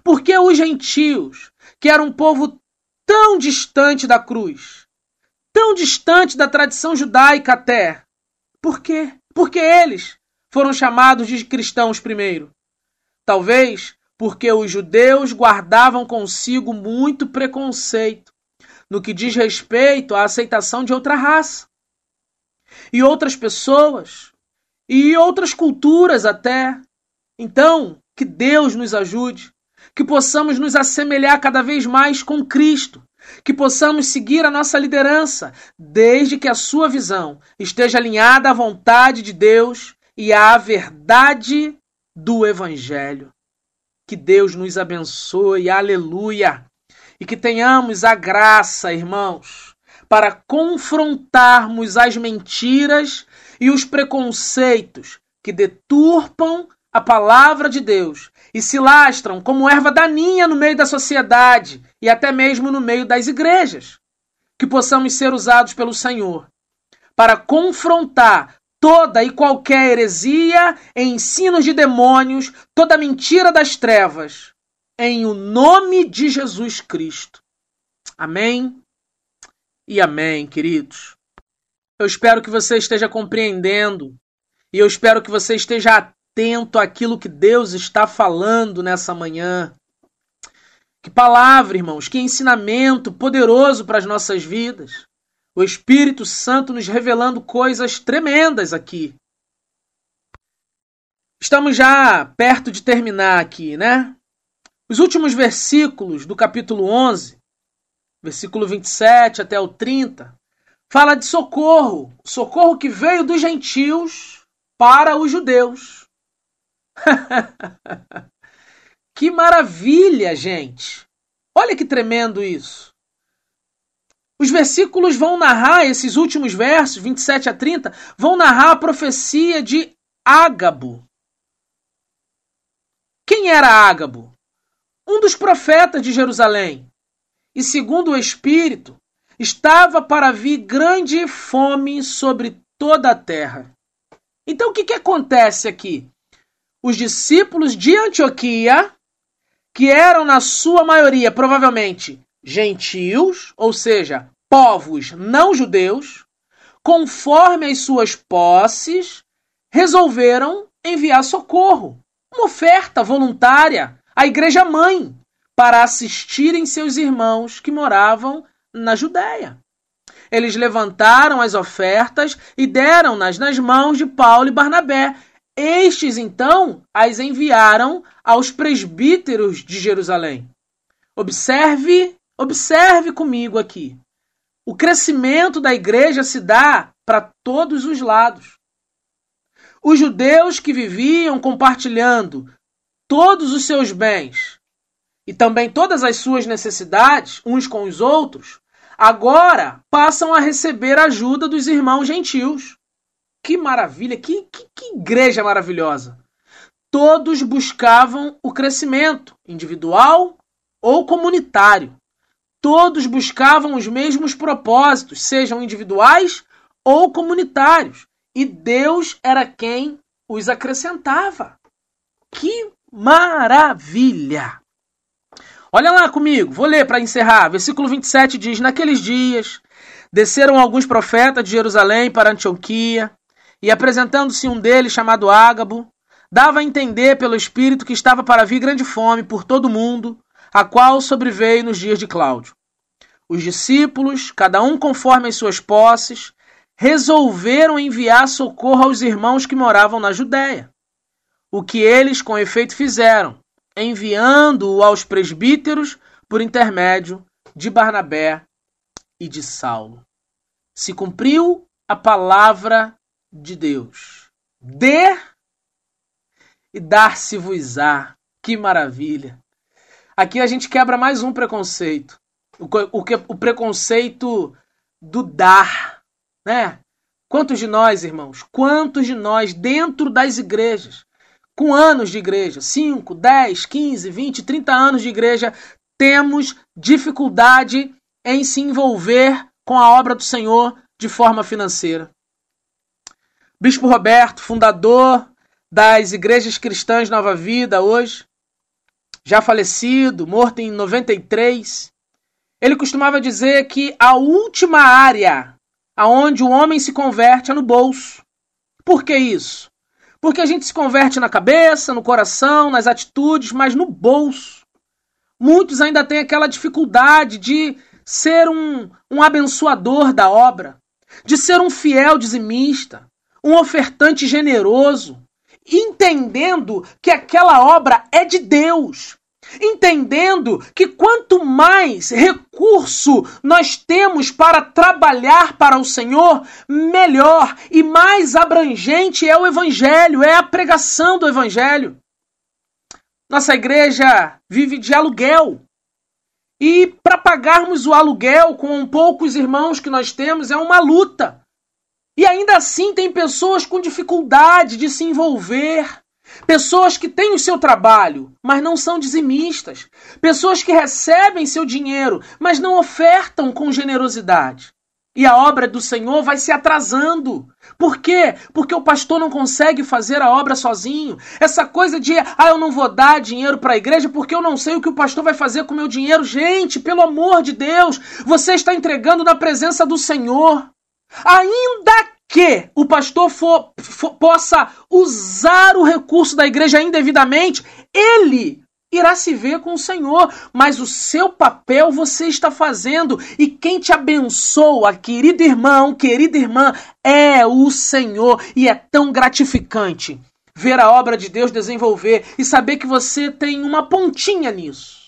Por que os gentios, que eram um povo tão distante da cruz, tão distante da tradição judaica até, por quê? Porque eles foram chamados de cristãos primeiro. Talvez porque os judeus guardavam consigo muito preconceito no que diz respeito à aceitação de outra raça e outras pessoas e outras culturas até. Então, que Deus nos ajude, que possamos nos assemelhar cada vez mais com Cristo, que possamos seguir a nossa liderança, desde que a sua visão esteja alinhada à vontade de Deus e à verdade do Evangelho. Que Deus nos abençoe, aleluia, e que tenhamos a graça, irmãos para confrontarmos as mentiras e os preconceitos que deturpam a palavra de Deus e se lastram como erva daninha no meio da sociedade e até mesmo no meio das igrejas. Que possamos ser usados pelo Senhor para confrontar toda e qualquer heresia, ensinos de demônios, toda mentira das trevas, em o nome de Jesus Cristo. Amém e amém, queridos. Eu espero que você esteja compreendendo E eu espero que você esteja atento àquilo que Deus está falando nessa manhã. Que palavra, irmãos, que ensinamento poderoso para as nossas vidas. O Espírito Santo nos revelando coisas tremendas aqui. Estamos já perto de terminar aqui, né? Os últimos versículos do capítulo 11, versículo 27 até o 30, fala de socorro, socorro que veio dos gentios para os judeus. que maravilha, gente! Olha que tremendo isso. Os versículos vão narrar, esses últimos versos, 27 a 30, vão narrar a profecia de Ágabo, quem era Ágabo? Um dos profetas de Jerusalém. E segundo o Espírito, estava para vir grande fome sobre toda a terra. Então o que, que acontece aqui? Os discípulos de Antioquia, que eram na sua maioria provavelmente gentios, ou seja, povos não judeus, conforme as suas posses, resolveram enviar socorro uma oferta voluntária à Igreja Mãe para assistirem seus irmãos que moravam na Judéia. Eles levantaram as ofertas e deram-nas nas mãos de Paulo e Barnabé. Estes, então, as enviaram aos presbíteros de Jerusalém. Observe, observe comigo aqui. O crescimento da igreja se dá para todos os lados. Os judeus que viviam compartilhando todos os seus bens e também todas as suas necessidades uns com os outros, agora passam a receber ajuda dos irmãos gentios. Que maravilha, que, que, que igreja maravilhosa! Todos buscavam o crescimento individual ou comunitário. Todos buscavam os mesmos propósitos, sejam individuais ou comunitários e Deus era quem os acrescentava. Que maravilha! Olha lá comigo, vou ler para encerrar. Versículo 27 diz: Naqueles dias desceram alguns profetas de Jerusalém para Antioquia, e apresentando-se um deles, chamado Ágabo, dava a entender pelo Espírito que estava para vir grande fome por todo o mundo, a qual sobreveio nos dias de Cláudio. Os discípulos, cada um conforme as suas posses, resolveram enviar socorro aos irmãos que moravam na Judéia. O que eles, com efeito, fizeram, enviando-o aos presbíteros por intermédio de Barnabé e de Saulo. Se cumpriu a palavra de Deus. Dê e dar-se-vos-á. Que maravilha! Aqui a gente quebra mais um preconceito. O, o, o preconceito do dar né? Quantos de nós, irmãos, quantos de nós dentro das igrejas, com anos de igreja, 5, 10, 15, 20, 30 anos de igreja, temos dificuldade em se envolver com a obra do Senhor de forma financeira. Bispo Roberto, fundador das igrejas cristãs Nova Vida hoje, já falecido, morto em 93, ele costumava dizer que a última área aonde o homem se converte é no bolso. Por que isso? Porque a gente se converte na cabeça, no coração, nas atitudes, mas no bolso. Muitos ainda têm aquela dificuldade de ser um, um abençoador da obra, de ser um fiel dizimista, um ofertante generoso, entendendo que aquela obra é de Deus, entendendo que quanto mais recurso nós temos para trabalhar para o Senhor, melhor e mais abrangente é o Evangelho, é a pregação do Evangelho. Nossa igreja vive de aluguel. E para pagarmos o aluguel com poucos irmãos que nós temos é uma luta. E ainda assim tem pessoas com dificuldade de se envolver, Pessoas que têm o seu trabalho, mas não são dizimistas. Pessoas que recebem seu dinheiro, mas não ofertam com generosidade. E a obra do Senhor vai se atrasando. Por quê? Porque o pastor não consegue fazer a obra sozinho. Essa coisa de, ah, eu não vou dar dinheiro para a igreja porque eu não sei o que o pastor vai fazer com o meu dinheiro. Gente, pelo amor de Deus, você está entregando na presença do Senhor. Ainda que o pastor for, for, possa usar o recurso da igreja indevidamente, ele irá se ver com o Senhor, mas o seu papel você está fazendo. E quem te abençoa, querido irmão, querida irmã, é o Senhor. E é tão gratificante ver a obra de Deus desenvolver e saber que você tem uma pontinha nisso.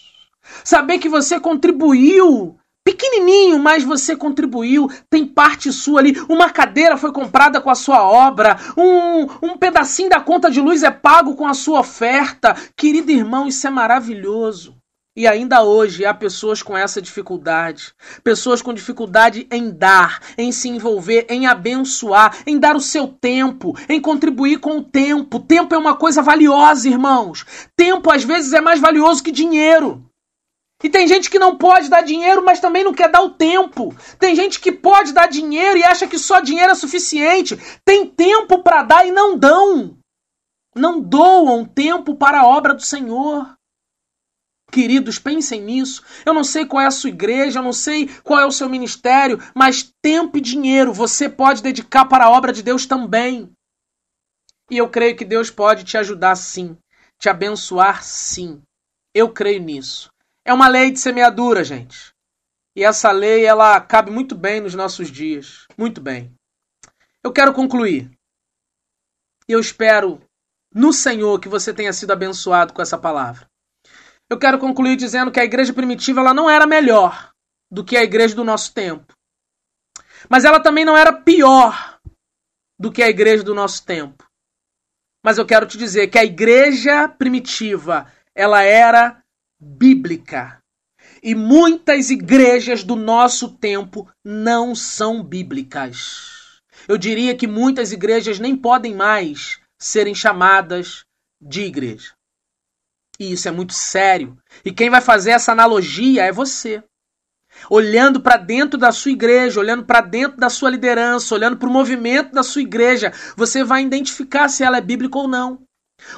Saber que você contribuiu pequenininho, mas você contribuiu, tem parte sua ali. Uma cadeira foi comprada com a sua obra, um, um pedacinho da conta de luz é pago com a sua oferta. Querido irmão, isso é maravilhoso. E ainda hoje há pessoas com essa dificuldade. Pessoas com dificuldade em dar, em se envolver, em abençoar, em dar o seu tempo, em contribuir com o tempo. Tempo é uma coisa valiosa, irmãos. Tempo às vezes é mais valioso que dinheiro. E tem gente que não pode dar dinheiro, mas também não quer dar o tempo. Tem gente que pode dar dinheiro e acha que só dinheiro é suficiente. Tem tempo para dar e não dão. Não doam tempo para a obra do Senhor. Queridos, pensem nisso. Eu não sei qual é a sua igreja, eu não sei qual é o seu ministério, mas tempo e dinheiro você pode dedicar para a obra de Deus também. E eu creio que Deus pode te ajudar sim, te abençoar sim. Eu creio nisso. É uma lei de semeadura, gente. E essa lei, ela cabe muito bem nos nossos dias. Muito bem. Eu quero concluir. E eu espero no Senhor que você tenha sido abençoado com essa palavra. Eu quero concluir dizendo que a igreja primitiva ela não era melhor do que a igreja do nosso tempo. Mas ela também não era pior do que a igreja do nosso tempo. Mas eu quero te dizer que a igreja primitiva, ela era bíblica. E muitas igrejas do nosso tempo não são bíblicas. Eu diria que muitas igrejas nem podem mais serem chamadas de igreja. E isso é muito sério. E quem vai fazer essa analogia é você. Olhando para dentro da sua igreja, olhando para dentro da sua liderança, olhando para o movimento da sua igreja, você vai identificar se ela é bíblica ou não.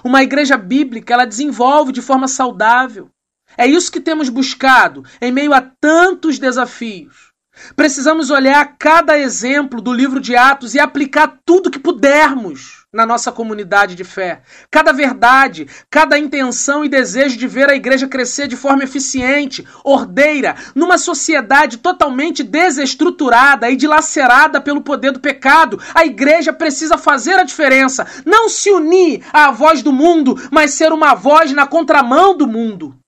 Uma igreja bíblica, ela desenvolve de forma saudável. É isso que temos buscado em meio a tantos desafios. Precisamos olhar cada exemplo do livro de Atos e aplicar tudo que pudermos na nossa comunidade de fé. Cada verdade, cada intenção e desejo de ver a igreja crescer de forma eficiente, ordeira, numa sociedade totalmente desestruturada e dilacerada pelo poder do pecado. A igreja precisa fazer a diferença, não se unir à voz do mundo, mas ser uma voz na contramão do mundo.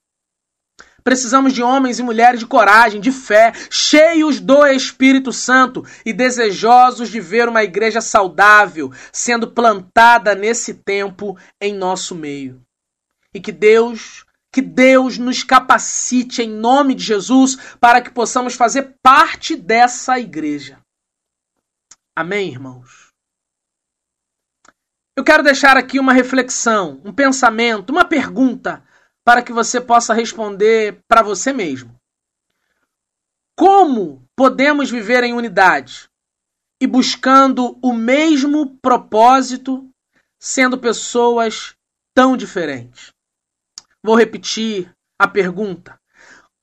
Precisamos de homens e mulheres de coragem, de fé, cheios do Espírito Santo e desejosos de ver uma igreja saudável sendo plantada nesse tempo em nosso meio. E que Deus, que Deus nos capacite em nome de Jesus para que possamos fazer parte dessa igreja. Amém, irmãos? Eu quero deixar aqui uma reflexão, um pensamento, uma pergunta para que você possa responder para você mesmo. Como podemos viver em unidade e buscando o mesmo propósito, sendo pessoas tão diferentes? Vou repetir a pergunta.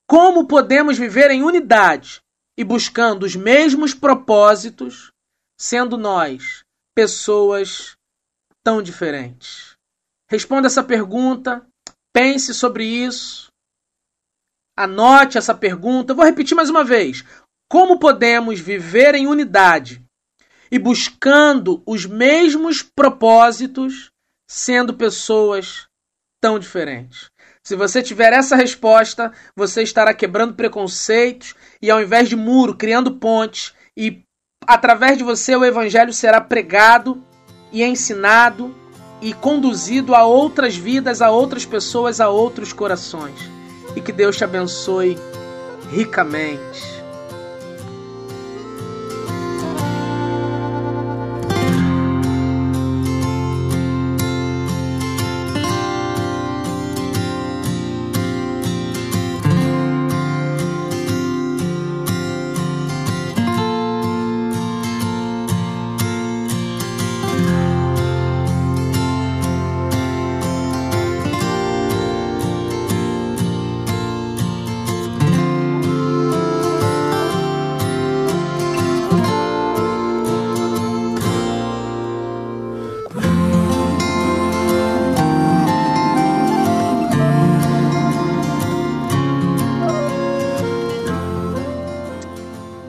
Como podemos viver em unidade e buscando os mesmos propósitos, sendo nós pessoas tão diferentes? Responda essa pergunta Pense sobre isso. Anote essa pergunta. vou repetir mais uma vez. Como podemos viver em unidade e buscando os mesmos propósitos, sendo pessoas tão diferentes? Se você tiver essa resposta, você estará quebrando preconceitos e, ao invés de muro, criando pontes, e através de você o evangelho será pregado e ensinado e conduzido a outras vidas, a outras pessoas, a outros corações. E que Deus te abençoe ricamente.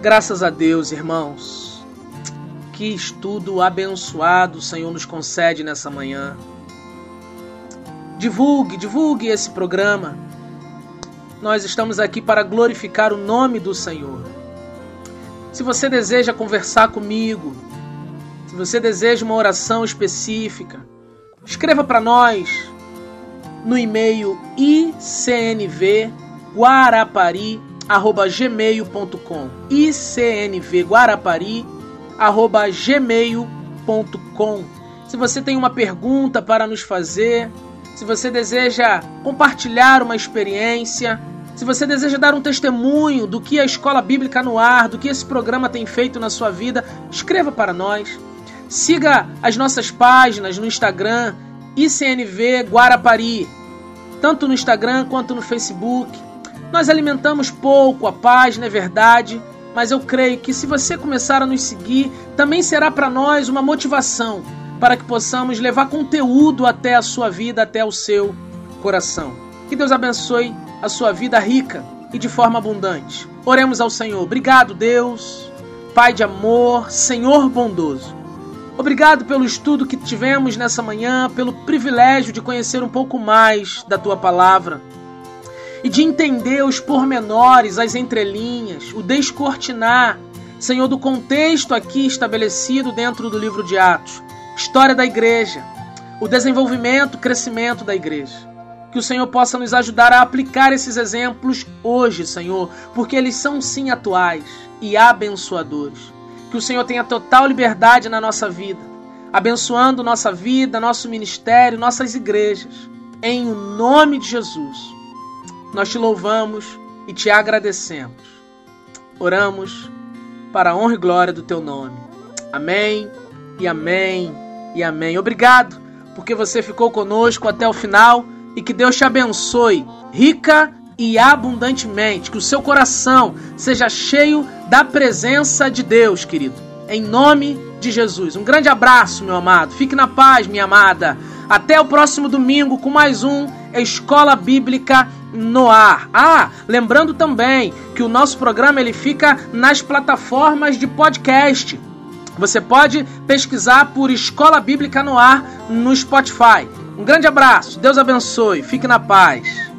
Graças a Deus, irmãos. Que estudo abençoado o Senhor nos concede nessa manhã. Divulgue, divulgue esse programa. Nós estamos aqui para glorificar o nome do Senhor. Se você deseja conversar comigo, se você deseja uma oração específica, escreva para nós no e-mail icnvguarapari.com arroba gmail.com icnvguarapari arroba gmail.com Se você tem uma pergunta para nos fazer, se você deseja compartilhar uma experiência, se você deseja dar um testemunho do que a Escola Bíblica no Ar, do que esse programa tem feito na sua vida, escreva para nós. Siga as nossas páginas no Instagram, ICNV Guarapari, tanto no Instagram quanto no Facebook. Nós alimentamos pouco a página, é verdade, mas eu creio que se você começar a nos seguir, também será para nós uma motivação para que possamos levar conteúdo até a sua vida, até o seu coração. Que Deus abençoe a sua vida rica e de forma abundante. Oremos ao Senhor. Obrigado, Deus, Pai de amor, Senhor bondoso. Obrigado pelo estudo que tivemos nessa manhã, pelo privilégio de conhecer um pouco mais da tua palavra e de entender os pormenores, as entrelinhas, o descortinar, Senhor, do contexto aqui estabelecido dentro do livro de Atos, história da igreja, o desenvolvimento, o crescimento da igreja. Que o Senhor possa nos ajudar a aplicar esses exemplos hoje, Senhor, porque eles são sim atuais e abençoadores. Que o Senhor tenha total liberdade na nossa vida, abençoando nossa vida, nosso ministério, nossas igrejas. Em o nome de Jesus nós te louvamos e te agradecemos. Oramos para a honra e glória do teu nome. Amém e amém e amém. Obrigado porque você ficou conosco até o final e que Deus te abençoe rica e abundantemente. Que o seu coração seja cheio da presença de Deus, querido. Em nome de Jesus. Um grande abraço, meu amado. Fique na paz, minha amada. Até o próximo domingo com mais um Escola Bíblica no ar. Ah, lembrando também que o nosso programa ele fica nas plataformas de podcast. Você pode pesquisar por Escola Bíblica no Ar no Spotify. Um grande abraço, Deus abençoe, fique na paz.